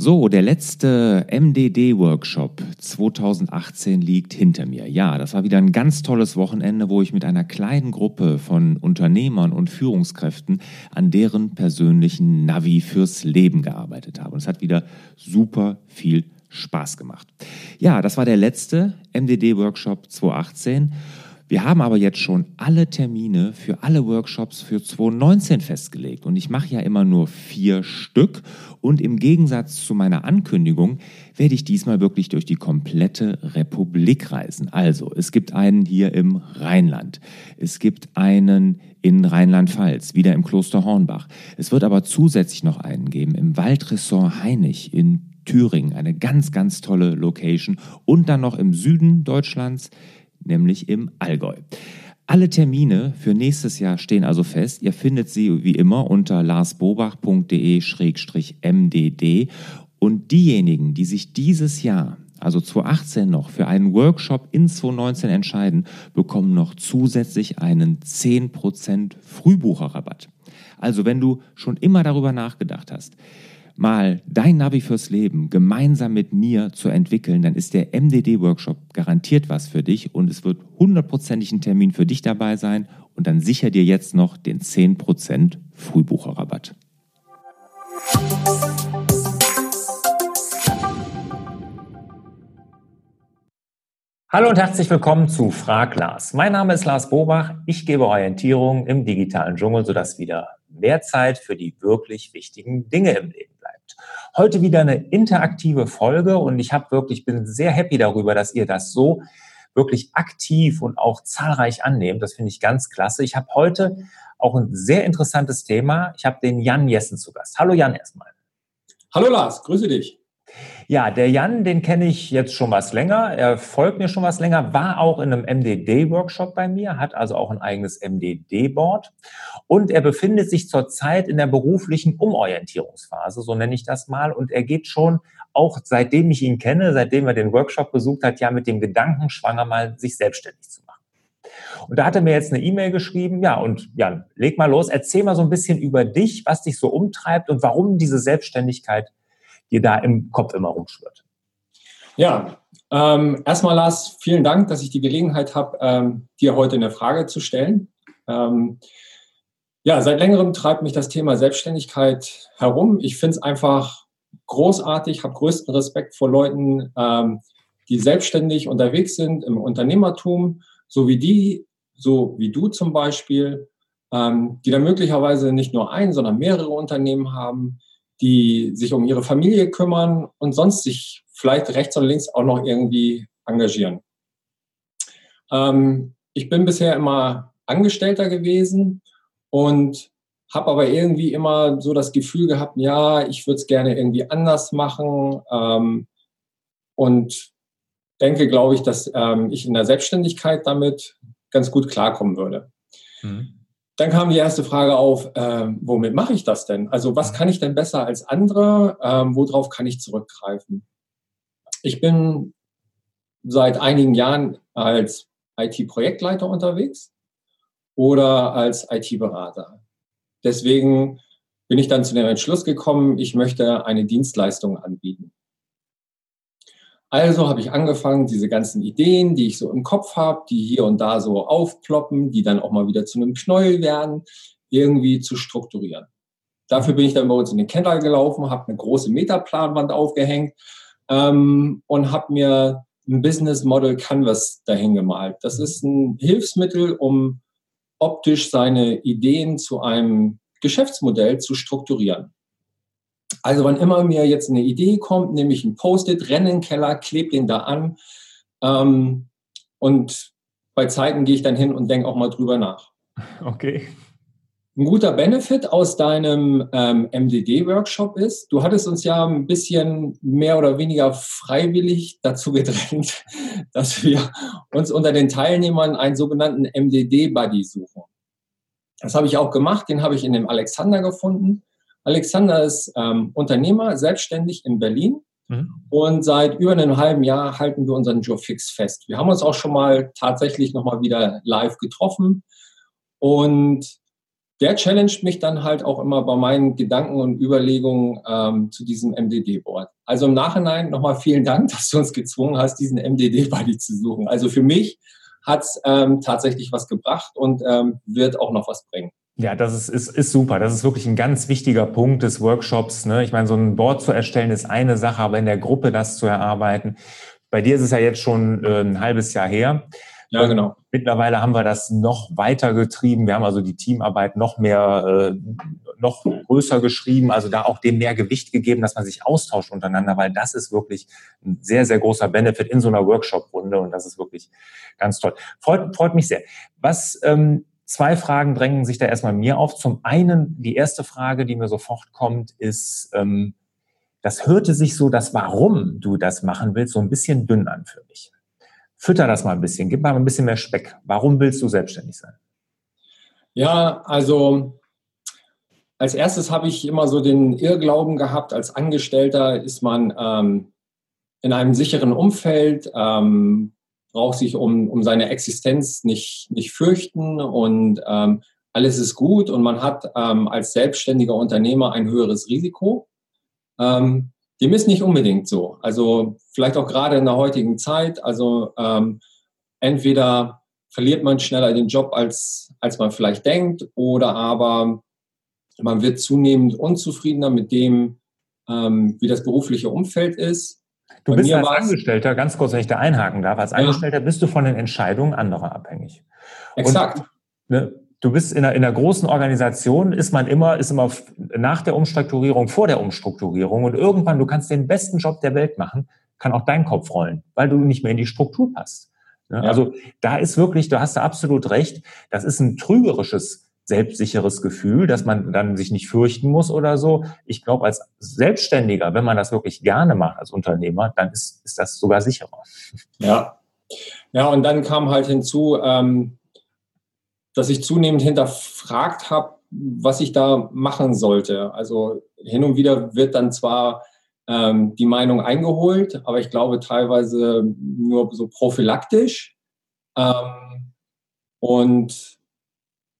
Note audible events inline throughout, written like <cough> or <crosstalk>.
So, der letzte MDD-Workshop 2018 liegt hinter mir. Ja, das war wieder ein ganz tolles Wochenende, wo ich mit einer kleinen Gruppe von Unternehmern und Führungskräften an deren persönlichen Navi fürs Leben gearbeitet habe. Und es hat wieder super viel Spaß gemacht. Ja, das war der letzte MDD-Workshop 2018. Wir haben aber jetzt schon alle Termine für alle Workshops für 2019 festgelegt. Und ich mache ja immer nur vier Stück. Und im Gegensatz zu meiner Ankündigung werde ich diesmal wirklich durch die komplette Republik reisen. Also, es gibt einen hier im Rheinland, es gibt einen in Rheinland-Pfalz, wieder im Kloster Hornbach. Es wird aber zusätzlich noch einen geben im Waldressort Heinig in Thüringen, eine ganz, ganz tolle Location. Und dann noch im Süden Deutschlands nämlich im Allgäu. Alle Termine für nächstes Jahr stehen also fest. Ihr findet sie wie immer unter larsbobach.de-mdd. Und diejenigen, die sich dieses Jahr, also 2018 noch, für einen Workshop in 2019 entscheiden, bekommen noch zusätzlich einen 10% Frühbucherrabatt. Also wenn du schon immer darüber nachgedacht hast, mal dein Navi fürs Leben gemeinsam mit mir zu entwickeln, dann ist der MDD-Workshop garantiert was für dich und es wird hundertprozentig ein Termin für dich dabei sein und dann sicher dir jetzt noch den 10% Frühbucherrabatt. Hallo und herzlich willkommen zu Frag Lars. Mein Name ist Lars Bobach. Ich gebe Orientierung im digitalen Dschungel, sodass wieder mehr Zeit für die wirklich wichtigen Dinge im Leben. Heute wieder eine interaktive Folge und ich habe wirklich bin sehr happy darüber, dass ihr das so wirklich aktiv und auch zahlreich annehmt. Das finde ich ganz klasse. Ich habe heute auch ein sehr interessantes Thema. Ich habe den Jan Jessen zu Gast. Hallo Jan erstmal. Hallo Lars, grüße dich. Ja, der Jan, den kenne ich jetzt schon was länger. Er folgt mir schon was länger, war auch in einem MDD-Workshop bei mir, hat also auch ein eigenes MDD-Board. Und er befindet sich zurzeit in der beruflichen Umorientierungsphase, so nenne ich das mal. Und er geht schon auch seitdem ich ihn kenne, seitdem er den Workshop besucht hat, ja mit dem Gedanken schwanger mal sich selbstständig zu machen. Und da hat er mir jetzt eine E-Mail geschrieben. Ja, und Jan, leg mal los. Erzähl mal so ein bisschen über dich, was dich so umtreibt und warum diese Selbstständigkeit dir da im Kopf immer rumschwirrt? Ja, ähm, erstmal Lars, vielen Dank, dass ich die Gelegenheit habe, ähm, dir heute eine Frage zu stellen. Ähm, ja, seit längerem treibt mich das Thema Selbstständigkeit herum. Ich finde es einfach großartig, habe größten Respekt vor Leuten, ähm, die selbstständig unterwegs sind im Unternehmertum, so wie die, so wie du zum Beispiel, ähm, die dann möglicherweise nicht nur ein, sondern mehrere Unternehmen haben, die sich um ihre Familie kümmern und sonst sich vielleicht rechts und links auch noch irgendwie engagieren. Ähm, ich bin bisher immer Angestellter gewesen und habe aber irgendwie immer so das Gefühl gehabt, ja, ich würde es gerne irgendwie anders machen ähm, und denke, glaube ich, dass ähm, ich in der Selbstständigkeit damit ganz gut klarkommen würde. Mhm. Dann kam die erste Frage auf, äh, womit mache ich das denn? Also was kann ich denn besser als andere? Ähm, worauf kann ich zurückgreifen? Ich bin seit einigen Jahren als IT-Projektleiter unterwegs oder als IT-Berater. Deswegen bin ich dann zu dem Entschluss gekommen, ich möchte eine Dienstleistung anbieten. Also habe ich angefangen, diese ganzen Ideen, die ich so im Kopf habe, die hier und da so aufploppen, die dann auch mal wieder zu einem Knäuel werden, irgendwie zu strukturieren. Dafür bin ich dann bei uns in den Keller gelaufen, habe eine große Metaplanwand aufgehängt ähm, und habe mir ein Business Model Canvas dahin gemalt. Das ist ein Hilfsmittel, um optisch seine Ideen zu einem Geschäftsmodell zu strukturieren. Also wann immer mir jetzt eine Idee kommt, nehme ich ein Post-it, renne in den Keller, klebe den da an ähm, und bei Zeiten gehe ich dann hin und denke auch mal drüber nach. Okay. Ein guter Benefit aus deinem ähm, MDD-Workshop ist, du hattest uns ja ein bisschen mehr oder weniger freiwillig dazu gedrängt, <laughs> dass wir uns unter den Teilnehmern einen sogenannten MDD-Buddy suchen. Das habe ich auch gemacht, den habe ich in dem Alexander gefunden. Alexander ist ähm, Unternehmer, selbstständig in Berlin. Mhm. Und seit über einem halben Jahr halten wir unseren Joe Fix fest. Wir haben uns auch schon mal tatsächlich nochmal wieder live getroffen. Und der challenged mich dann halt auch immer bei meinen Gedanken und Überlegungen ähm, zu diesem MDD-Board. Also im Nachhinein nochmal vielen Dank, <laughs> dass du uns gezwungen hast, diesen MDD-Buddy zu suchen. Also für mich hat es ähm, tatsächlich was gebracht und ähm, wird auch noch was bringen. Ja, das ist, ist, ist super. Das ist wirklich ein ganz wichtiger Punkt des Workshops. Ne? Ich meine, so ein Board zu erstellen ist eine Sache, aber in der Gruppe das zu erarbeiten. Bei dir ist es ja jetzt schon äh, ein halbes Jahr her. Ja, genau. Mittlerweile haben wir das noch weiter getrieben. Wir haben also die Teamarbeit noch mehr, äh, noch größer geschrieben, also da auch dem mehr Gewicht gegeben, dass man sich austauscht untereinander, weil das ist wirklich ein sehr, sehr großer Benefit in so einer Workshop-Runde und das ist wirklich ganz toll. Freut, freut mich sehr. Was, ähm, zwei Fragen drängen sich da erstmal mir auf. Zum einen, die erste Frage, die mir sofort kommt, ist, ähm, das hörte sich so, das Warum du das machen willst, so ein bisschen dünn an für mich. Fütter das mal ein bisschen, gib mal ein bisschen mehr Speck. Warum willst du selbstständig sein? Ja, also als erstes habe ich immer so den Irrglauben gehabt, als Angestellter ist man ähm, in einem sicheren Umfeld, ähm, braucht sich um, um seine Existenz nicht, nicht fürchten und ähm, alles ist gut und man hat ähm, als selbstständiger Unternehmer ein höheres Risiko. Ähm, dem ist nicht unbedingt so. Also vielleicht auch gerade in der heutigen Zeit. Also ähm, entweder verliert man schneller den Job, als, als man vielleicht denkt, oder aber man wird zunehmend unzufriedener mit dem, ähm, wie das berufliche Umfeld ist. Du Bei bist als Angestellter, ganz kurz, wenn ich da einhaken darf, als Angestellter ja. bist du von den Entscheidungen anderer abhängig. Exakt. Und, ne, du bist in einer, in einer großen Organisation, ist man immer, ist immer nach der Umstrukturierung, vor der Umstrukturierung und irgendwann, du kannst den besten Job der Welt machen, kann auch dein Kopf rollen, weil du nicht mehr in die Struktur passt. Ja, ja. Also da ist wirklich, du hast da absolut recht, das ist ein trügerisches, selbstsicheres Gefühl, dass man dann sich nicht fürchten muss oder so. Ich glaube, als Selbstständiger, wenn man das wirklich gerne macht als Unternehmer, dann ist, ist das sogar sicherer. Ja. Ja, und dann kam halt hinzu, ähm, dass ich zunehmend hinterfragt habe, was ich da machen sollte. Also hin und wieder wird dann zwar ähm, die Meinung eingeholt, aber ich glaube teilweise nur so prophylaktisch. Ähm, und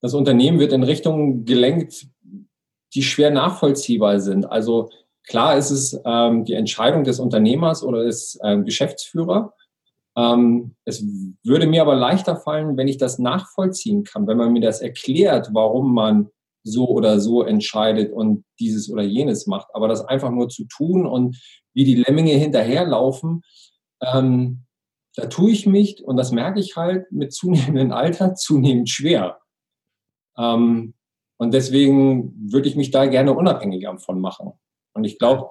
das Unternehmen wird in Richtungen gelenkt, die schwer nachvollziehbar sind. Also klar ist es ähm, die Entscheidung des Unternehmers oder des ähm, Geschäftsführers. Ähm, es würde mir aber leichter fallen, wenn ich das nachvollziehen kann, wenn man mir das erklärt, warum man so oder so entscheidet und dieses oder jenes macht. Aber das einfach nur zu tun und wie die Lemminge hinterherlaufen, ähm, da tue ich mich, und das merke ich halt mit zunehmendem Alter, <laughs> zunehmend schwer. Ähm, und deswegen würde ich mich da gerne unabhängiger von machen. Und ich glaube,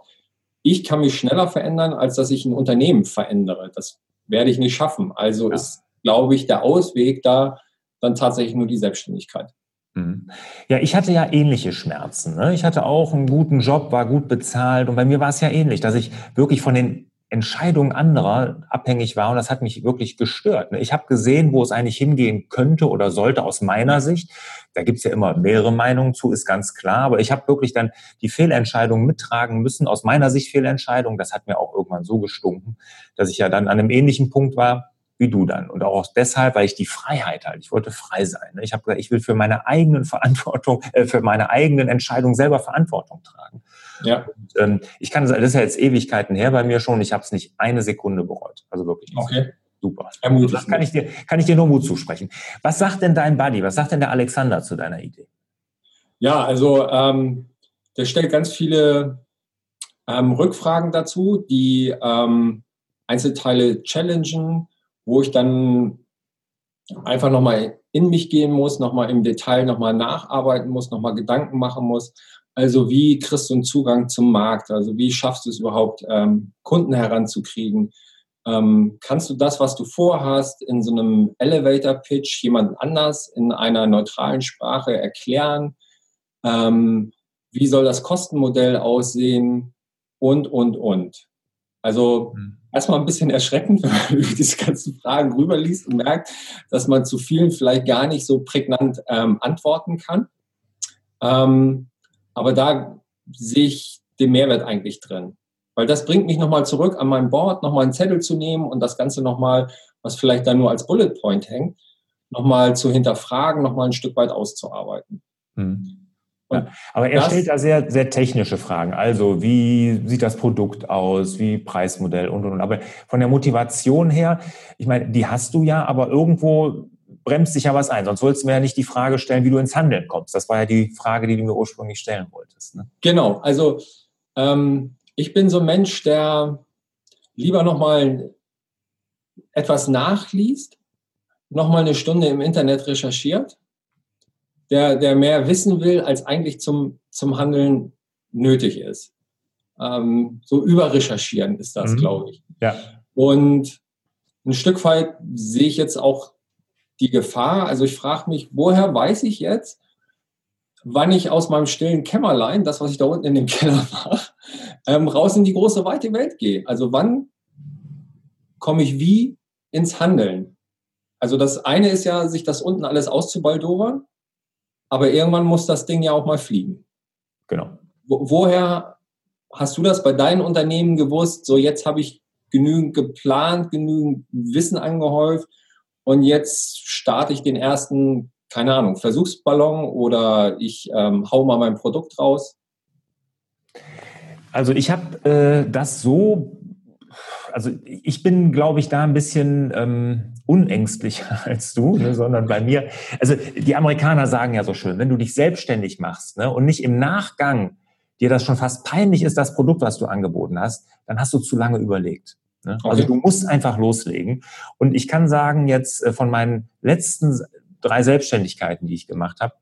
ich kann mich schneller verändern, als dass ich ein Unternehmen verändere. Das werde ich nicht schaffen. Also ja. ist, glaube ich, der Ausweg da dann tatsächlich nur die Selbstständigkeit. Mhm. Ja, ich hatte ja ähnliche Schmerzen. Ne? Ich hatte auch einen guten Job, war gut bezahlt und bei mir war es ja ähnlich, dass ich wirklich von den Entscheidungen anderer abhängig war und das hat mich wirklich gestört. Ne? Ich habe gesehen, wo es eigentlich hingehen könnte oder sollte aus meiner Sicht. Da gibt's ja immer mehrere Meinungen zu, ist ganz klar. Aber ich habe wirklich dann die Fehlentscheidungen mittragen müssen. Aus meiner Sicht Fehlentscheidungen. Das hat mir auch irgendwann so gestunken, dass ich ja dann an einem ähnlichen Punkt war wie du dann. Und auch deshalb, weil ich die Freiheit halt, ich wollte frei sein. Ne? Ich habe gesagt, ich will für meine eigenen Verantwortung, äh, für meine eigenen Entscheidungen selber Verantwortung tragen. Ja. Und, ähm, ich kann, das ist ja jetzt Ewigkeiten her bei mir schon. Ich habe es nicht eine Sekunde bereut. Also wirklich. Okay. Super. Also das kann ich dir, kann ich dir nur Mut zusprechen. Was sagt denn dein Buddy? Was sagt denn der Alexander zu deiner Idee? Ja, also ähm, der stellt ganz viele ähm, Rückfragen dazu, die ähm, Einzelteile challengen, wo ich dann einfach nochmal in mich gehen muss, nochmal im Detail nochmal nacharbeiten muss, nochmal Gedanken machen muss. Also wie kriegst du einen Zugang zum Markt? Also wie schaffst du es überhaupt, ähm, Kunden heranzukriegen? Ähm, kannst du das, was du vorhast, in so einem Elevator-Pitch jemand anders in einer neutralen Sprache erklären? Ähm, wie soll das Kostenmodell aussehen? Und, und, und. Also mhm. Erstmal ein bisschen erschreckend, <laughs> wenn man über diese ganzen Fragen rüberliest und merkt, dass man zu vielen vielleicht gar nicht so prägnant ähm, antworten kann. Ähm, aber da sehe ich den Mehrwert eigentlich drin. Weil das bringt mich nochmal zurück an mein Board, nochmal einen Zettel zu nehmen und das Ganze nochmal, was vielleicht da nur als Bullet Point hängt, nochmal zu hinterfragen, nochmal ein Stück weit auszuarbeiten. Mhm. Ja, aber er stellt da sehr, sehr technische Fragen. Also, wie sieht das Produkt aus? Wie Preismodell und, und, und. Aber von der Motivation her, ich meine, die hast du ja, aber irgendwo bremst sich ja was ein. Sonst wolltest du mir ja nicht die Frage stellen, wie du ins Handeln kommst. Das war ja die Frage, die du mir ursprünglich stellen wolltest. Ne? Genau. Also, ähm, ich bin so ein Mensch, der lieber nochmal etwas nachliest, nochmal eine Stunde im Internet recherchiert der, der mehr wissen will, als eigentlich zum, zum Handeln nötig ist. Ähm, so überrecherchieren ist das, mhm. glaube ich. Ja. Und ein Stück weit sehe ich jetzt auch die Gefahr. Also ich frage mich, woher weiß ich jetzt, wann ich aus meinem stillen Kämmerlein, das, was ich da unten in dem <laughs> Keller mache, ähm, raus in die große, weite Welt gehe. Also wann komme ich wie ins Handeln? Also das eine ist ja, sich das unten alles auszubaldowern. Aber irgendwann muss das Ding ja auch mal fliegen. Genau. Wo, woher hast du das bei deinen Unternehmen gewusst? So, jetzt habe ich genügend geplant, genügend Wissen angehäuft und jetzt starte ich den ersten, keine Ahnung, Versuchsballon oder ich ähm, hau mal mein Produkt raus? Also ich habe äh, das so also ich bin, glaube ich, da ein bisschen ähm, unängstlicher <laughs> als du, ne, sondern bei mir, also die Amerikaner sagen ja so schön, wenn du dich selbstständig machst ne, und nicht im Nachgang dir das schon fast peinlich ist, das Produkt, was du angeboten hast, dann hast du zu lange überlegt. Ne? Also okay. Also du musst einfach loslegen. Und ich kann sagen, jetzt äh, von meinen letzten drei Selbstständigkeiten, die ich gemacht habe,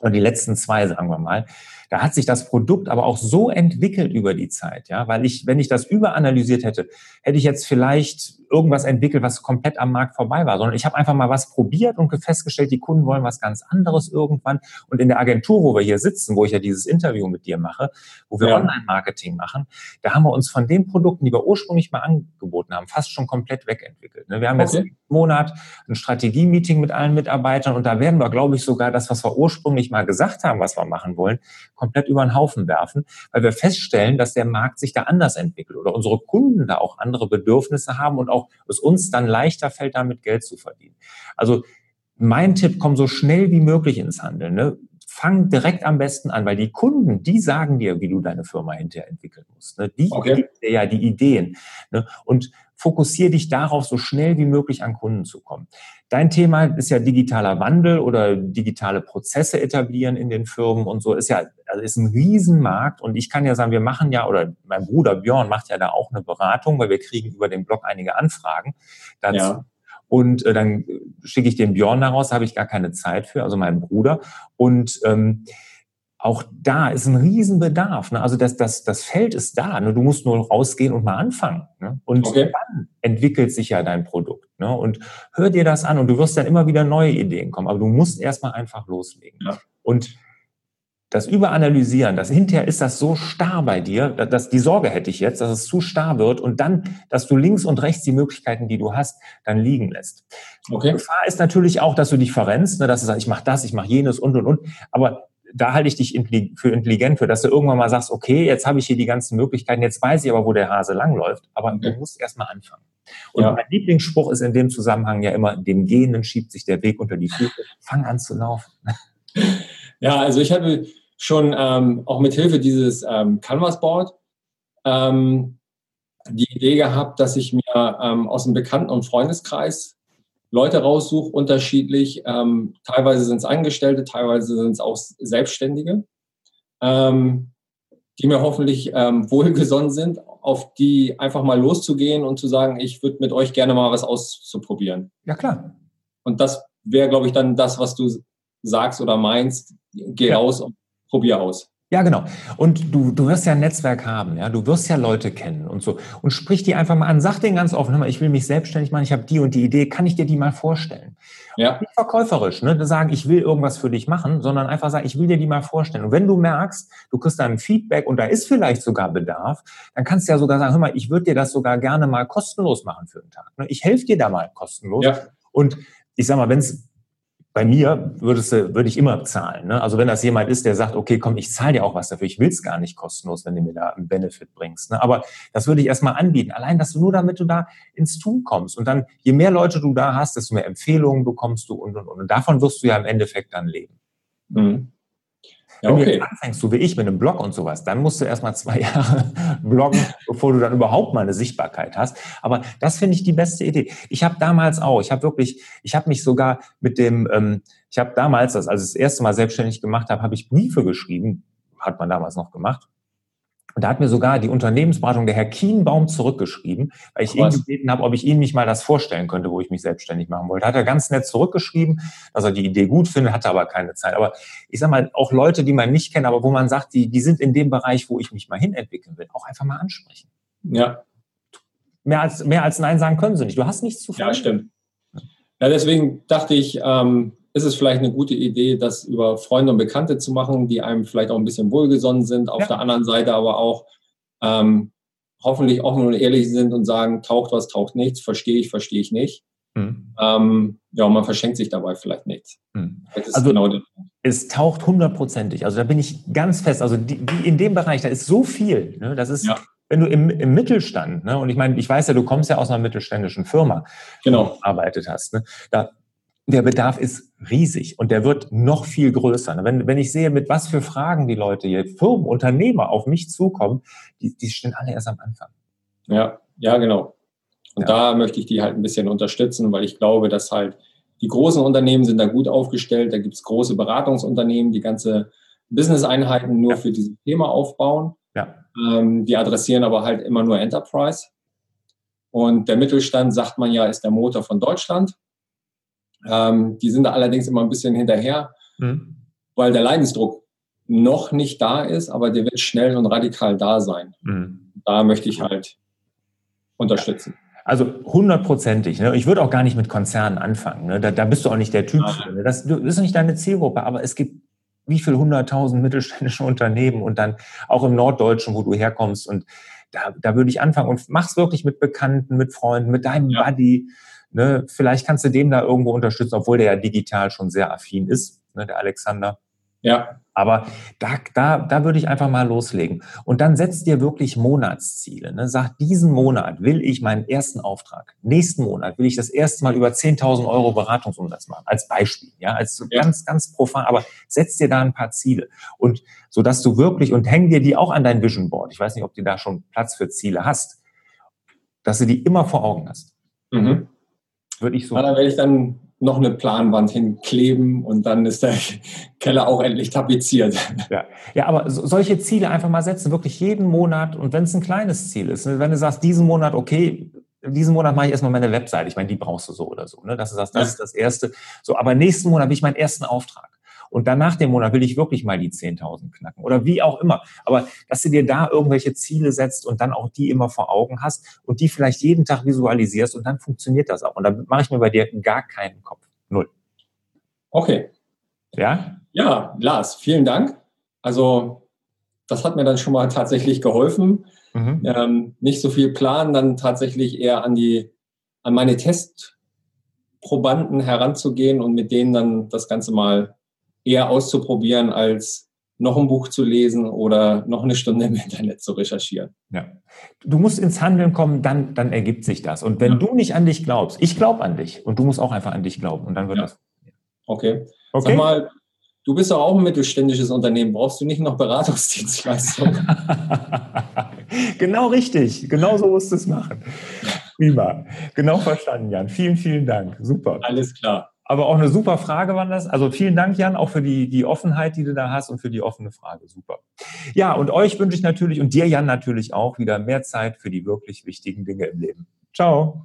oder die letzten zwei, sagen wir mal, da hat sich das Produkt aber auch so entwickelt über die Zeit, ja, weil ich, wenn ich das überanalysiert hätte, hätte ich jetzt vielleicht irgendwas entwickelt, was komplett am Markt vorbei war, sondern ich habe einfach mal was probiert und festgestellt, die Kunden wollen was ganz anderes irgendwann. Und in der Agentur, wo wir hier sitzen, wo ich ja dieses Interview mit dir mache, wo wir ja. Online-Marketing machen, da haben wir uns von den Produkten, die wir ursprünglich mal angeboten haben, fast schon komplett wegentwickelt. Ne? Wir haben okay. jetzt im Monat ein Strategie-Meeting mit allen Mitarbeitern und da werden wir, glaube ich, sogar das, was wir ursprünglich mal gesagt haben, was wir machen wollen, komplett über den Haufen werfen, weil wir feststellen, dass der Markt sich da anders entwickelt oder unsere Kunden da auch andere Bedürfnisse haben und auch es uns dann leichter fällt, damit Geld zu verdienen. Also mein Tipp, komm so schnell wie möglich ins Handeln. Ne? Fang direkt am besten an, weil die Kunden, die sagen dir, wie du deine Firma hinterher entwickeln musst. Ne? Die okay. geben dir ja die Ideen. Ne? Und fokussiere dich darauf, so schnell wie möglich an Kunden zu kommen. Dein Thema ist ja digitaler Wandel oder digitale Prozesse etablieren in den Firmen und so ist ja also ist ein Riesenmarkt und ich kann ja sagen, wir machen ja oder mein Bruder Björn macht ja da auch eine Beratung, weil wir kriegen über den Blog einige Anfragen dazu. Ja. Und äh, dann schicke ich den Björn daraus, habe ich gar keine Zeit für, also meinen Bruder. Und ähm, auch da ist ein Riesenbedarf. Ne? Also das, das, das Feld ist da. Ne? Du musst nur rausgehen und mal anfangen. Ne? Und okay. dann entwickelt sich ja dein Produkt. Ne? Und hör dir das an und du wirst dann immer wieder neue Ideen kommen. Aber du musst erstmal einfach loslegen. Ja. Und das Überanalysieren, das hinterher ist das so starr bei dir, dass die Sorge hätte ich jetzt, dass es zu starr wird und dann, dass du links und rechts die Möglichkeiten, die du hast, dann liegen lässt. Okay. Die Gefahr ist natürlich auch, dass du dich verrennst, ne, dass du sagst, ich mache das, ich mache jenes und und und. Aber da halte ich dich für intelligent für, dass du irgendwann mal sagst, okay, jetzt habe ich hier die ganzen Möglichkeiten, jetzt weiß ich aber, wo der Hase langläuft, aber du musst erstmal anfangen. Und ja. mein Lieblingsspruch ist in dem Zusammenhang ja immer, dem Gehenden schiebt sich der Weg unter die Füße, fang an zu laufen. <laughs> Ja, also ich habe schon ähm, auch mit Hilfe dieses ähm, Canvas Board ähm, die Idee gehabt, dass ich mir ähm, aus dem Bekannten- und Freundeskreis Leute raussuche, unterschiedlich. Ähm, teilweise sind es Angestellte, teilweise sind es auch Selbstständige, ähm, die mir hoffentlich ähm, <laughs> wohlgesonnen sind, auf die einfach mal loszugehen und zu sagen, ich würde mit euch gerne mal was auszuprobieren. Ja, klar. Und das wäre, glaube ich, dann das, was du sagst oder meinst. Geh ja. raus und probier aus. Ja, genau. Und du, du wirst ja ein Netzwerk haben, ja. Du wirst ja Leute kennen und so. Und sprich die einfach mal an. Sag denen ganz offen, hör mal, ich will mich selbstständig machen, ich habe die und die Idee, kann ich dir die mal vorstellen? Ja. Nicht verkäuferisch, ne? Sagen, ich will irgendwas für dich machen, sondern einfach sagen, ich will dir die mal vorstellen. Und wenn du merkst, du kriegst dann Feedback und da ist vielleicht sogar Bedarf, dann kannst du ja sogar sagen, hör mal, ich würde dir das sogar gerne mal kostenlos machen für einen Tag. Ne? Ich helfe dir da mal kostenlos. Ja. Und ich sag mal, wenn es bei mir würdest du, würde ich immer zahlen. Ne? Also wenn das jemand ist, der sagt, okay, komm, ich zahle dir auch was dafür, ich will es gar nicht kostenlos, wenn du mir da einen Benefit bringst. Ne? Aber das würde ich erstmal anbieten. Allein, dass du nur damit du da ins Tun kommst. Und dann, je mehr Leute du da hast, desto mehr Empfehlungen bekommst du und und und. Und davon wirst du ja im Endeffekt dann leben. Mhm. Ja, okay. Wenn du anfängst, so wie ich, mit einem Blog und sowas, dann musst du erstmal zwei <laughs> Jahre bloggen, bevor du dann überhaupt mal eine Sichtbarkeit hast. Aber das finde ich die beste Idee. Ich habe damals auch, ich habe wirklich, ich habe mich sogar mit dem, ähm, ich habe damals, als ich das erste Mal selbstständig gemacht habe, habe ich Briefe geschrieben, hat man damals noch gemacht, und da hat mir sogar die Unternehmensberatung der Herr Kienbaum zurückgeschrieben, weil ich ihn gebeten habe, ob ich ihm nicht mal das vorstellen könnte, wo ich mich selbstständig machen wollte. Hat er ganz nett zurückgeschrieben, dass er die Idee gut findet, hatte aber keine Zeit. Aber ich sage mal, auch Leute, die man nicht kennt, aber wo man sagt, die, die sind in dem Bereich, wo ich mich mal hinentwickeln will, auch einfach mal ansprechen. Ja. Mehr als, mehr als Nein sagen können sie nicht. Du hast nichts zu verlieren. Ja, stimmt. Ja, deswegen dachte ich, ähm, ist es vielleicht eine gute Idee, das über Freunde und Bekannte zu machen, die einem vielleicht auch ein bisschen wohlgesonnen sind, auf ja. der anderen Seite aber auch ähm, hoffentlich offen und ehrlich sind und sagen, taucht was, taucht nichts, verstehe ich, verstehe ich nicht. Mhm. Ähm, ja, und man verschenkt sich dabei vielleicht nichts. Mhm. Also genau es taucht hundertprozentig. Also da bin ich ganz fest. Also die, die in dem Bereich, da ist so viel. Ne? Das ist, ja. wenn du im, im Mittelstand, ne? und ich meine, ich weiß ja, du kommst ja aus einer mittelständischen Firma, genau. wo du gearbeitet hast. Ne? Da, der Bedarf ist riesig und der wird noch viel größer. Wenn, wenn ich sehe, mit was für Fragen die Leute hier, Firmen, Unternehmer auf mich zukommen, die, die stehen alle erst am Anfang. Ja, ja, genau. Und ja. da möchte ich die halt ein bisschen unterstützen, weil ich glaube, dass halt die großen Unternehmen sind da gut aufgestellt. Da gibt es große Beratungsunternehmen, die ganze Business-Einheiten nur ja. für dieses Thema aufbauen. Ja. Ähm, die adressieren aber halt immer nur Enterprise. Und der Mittelstand, sagt man ja, ist der Motor von Deutschland. Ähm, die sind da allerdings immer ein bisschen hinterher, mhm. weil der Leidensdruck noch nicht da ist, aber der wird schnell und radikal da sein. Mhm. Da möchte ich halt unterstützen. Also hundertprozentig. Ne? Ich würde auch gar nicht mit Konzernen anfangen. Ne? Da, da, bist du auch nicht der Typ für. Ne? Das, das ist nicht deine Zielgruppe, aber es gibt wie viel hunderttausend mittelständische <laughs> Unternehmen und dann auch im Norddeutschen, wo du herkommst. Und da, da würde ich anfangen und mach's wirklich mit Bekannten, mit Freunden, mit deinem ja. Buddy. Ne, vielleicht kannst du dem da irgendwo unterstützen, obwohl der ja digital schon sehr affin ist, ne, der Alexander. Ja. Aber da, da, da würde ich einfach mal loslegen. Und dann setzt dir wirklich Monatsziele. Ne? Sag, diesen Monat will ich meinen ersten Auftrag. Nächsten Monat will ich das erste Mal über 10.000 Euro Beratungsumsatz machen. Als Beispiel. Ja, als ja. ganz, ganz profan. Aber setz dir da ein paar Ziele. Und so dass du wirklich, und häng dir die auch an dein Vision Board. Ich weiß nicht, ob du da schon Platz für Ziele hast. Dass du die immer vor Augen hast. Mhm. Würde ich so. Ja, da werde ich dann noch eine Planwand hinkleben und dann ist der <laughs> Keller auch endlich tapeziert. <laughs> Ja, ja aber so, solche Ziele einfach mal setzen, wirklich jeden Monat und wenn es ein kleines Ziel ist, ne, wenn du sagst, diesen Monat, okay, diesen Monat mache ich erstmal meine Website, ich meine, die brauchst du so oder so, ne? dass du sagst, das ja. ist das Erste. So, aber nächsten Monat will ich meinen ersten Auftrag. Und dann nach dem Monat will ich wirklich mal die 10.000 knacken oder wie auch immer. Aber dass du dir da irgendwelche Ziele setzt und dann auch die immer vor Augen hast und die vielleicht jeden Tag visualisierst und dann funktioniert das auch. Und dann mache ich mir bei dir gar keinen Kopf. Null. Okay. Ja? Ja, Lars, vielen Dank. Also das hat mir dann schon mal tatsächlich geholfen. Mhm. Ähm, nicht so viel planen, dann tatsächlich eher an die, an meine Testprobanden heranzugehen und mit denen dann das Ganze mal eher auszuprobieren, als noch ein Buch zu lesen oder noch eine Stunde im Internet zu recherchieren. Ja. Du musst ins Handeln kommen, dann, dann ergibt sich das. Und wenn ja. du nicht an dich glaubst, ich glaube an dich und du musst auch einfach an dich glauben und dann wird ja. das. Okay. okay. Sag mal, du bist doch auch ein mittelständisches Unternehmen. Brauchst du nicht noch Beratungsdienstleistungen? <laughs> genau richtig. Genau so musst du es machen. Prima. Genau verstanden, Jan. Vielen, vielen Dank. Super. Alles klar. Aber auch eine super Frage war das. Also vielen Dank, Jan, auch für die, die Offenheit, die du da hast und für die offene Frage. Super. Ja, und euch wünsche ich natürlich und dir, Jan, natürlich auch wieder mehr Zeit für die wirklich wichtigen Dinge im Leben. Ciao.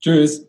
Tschüss.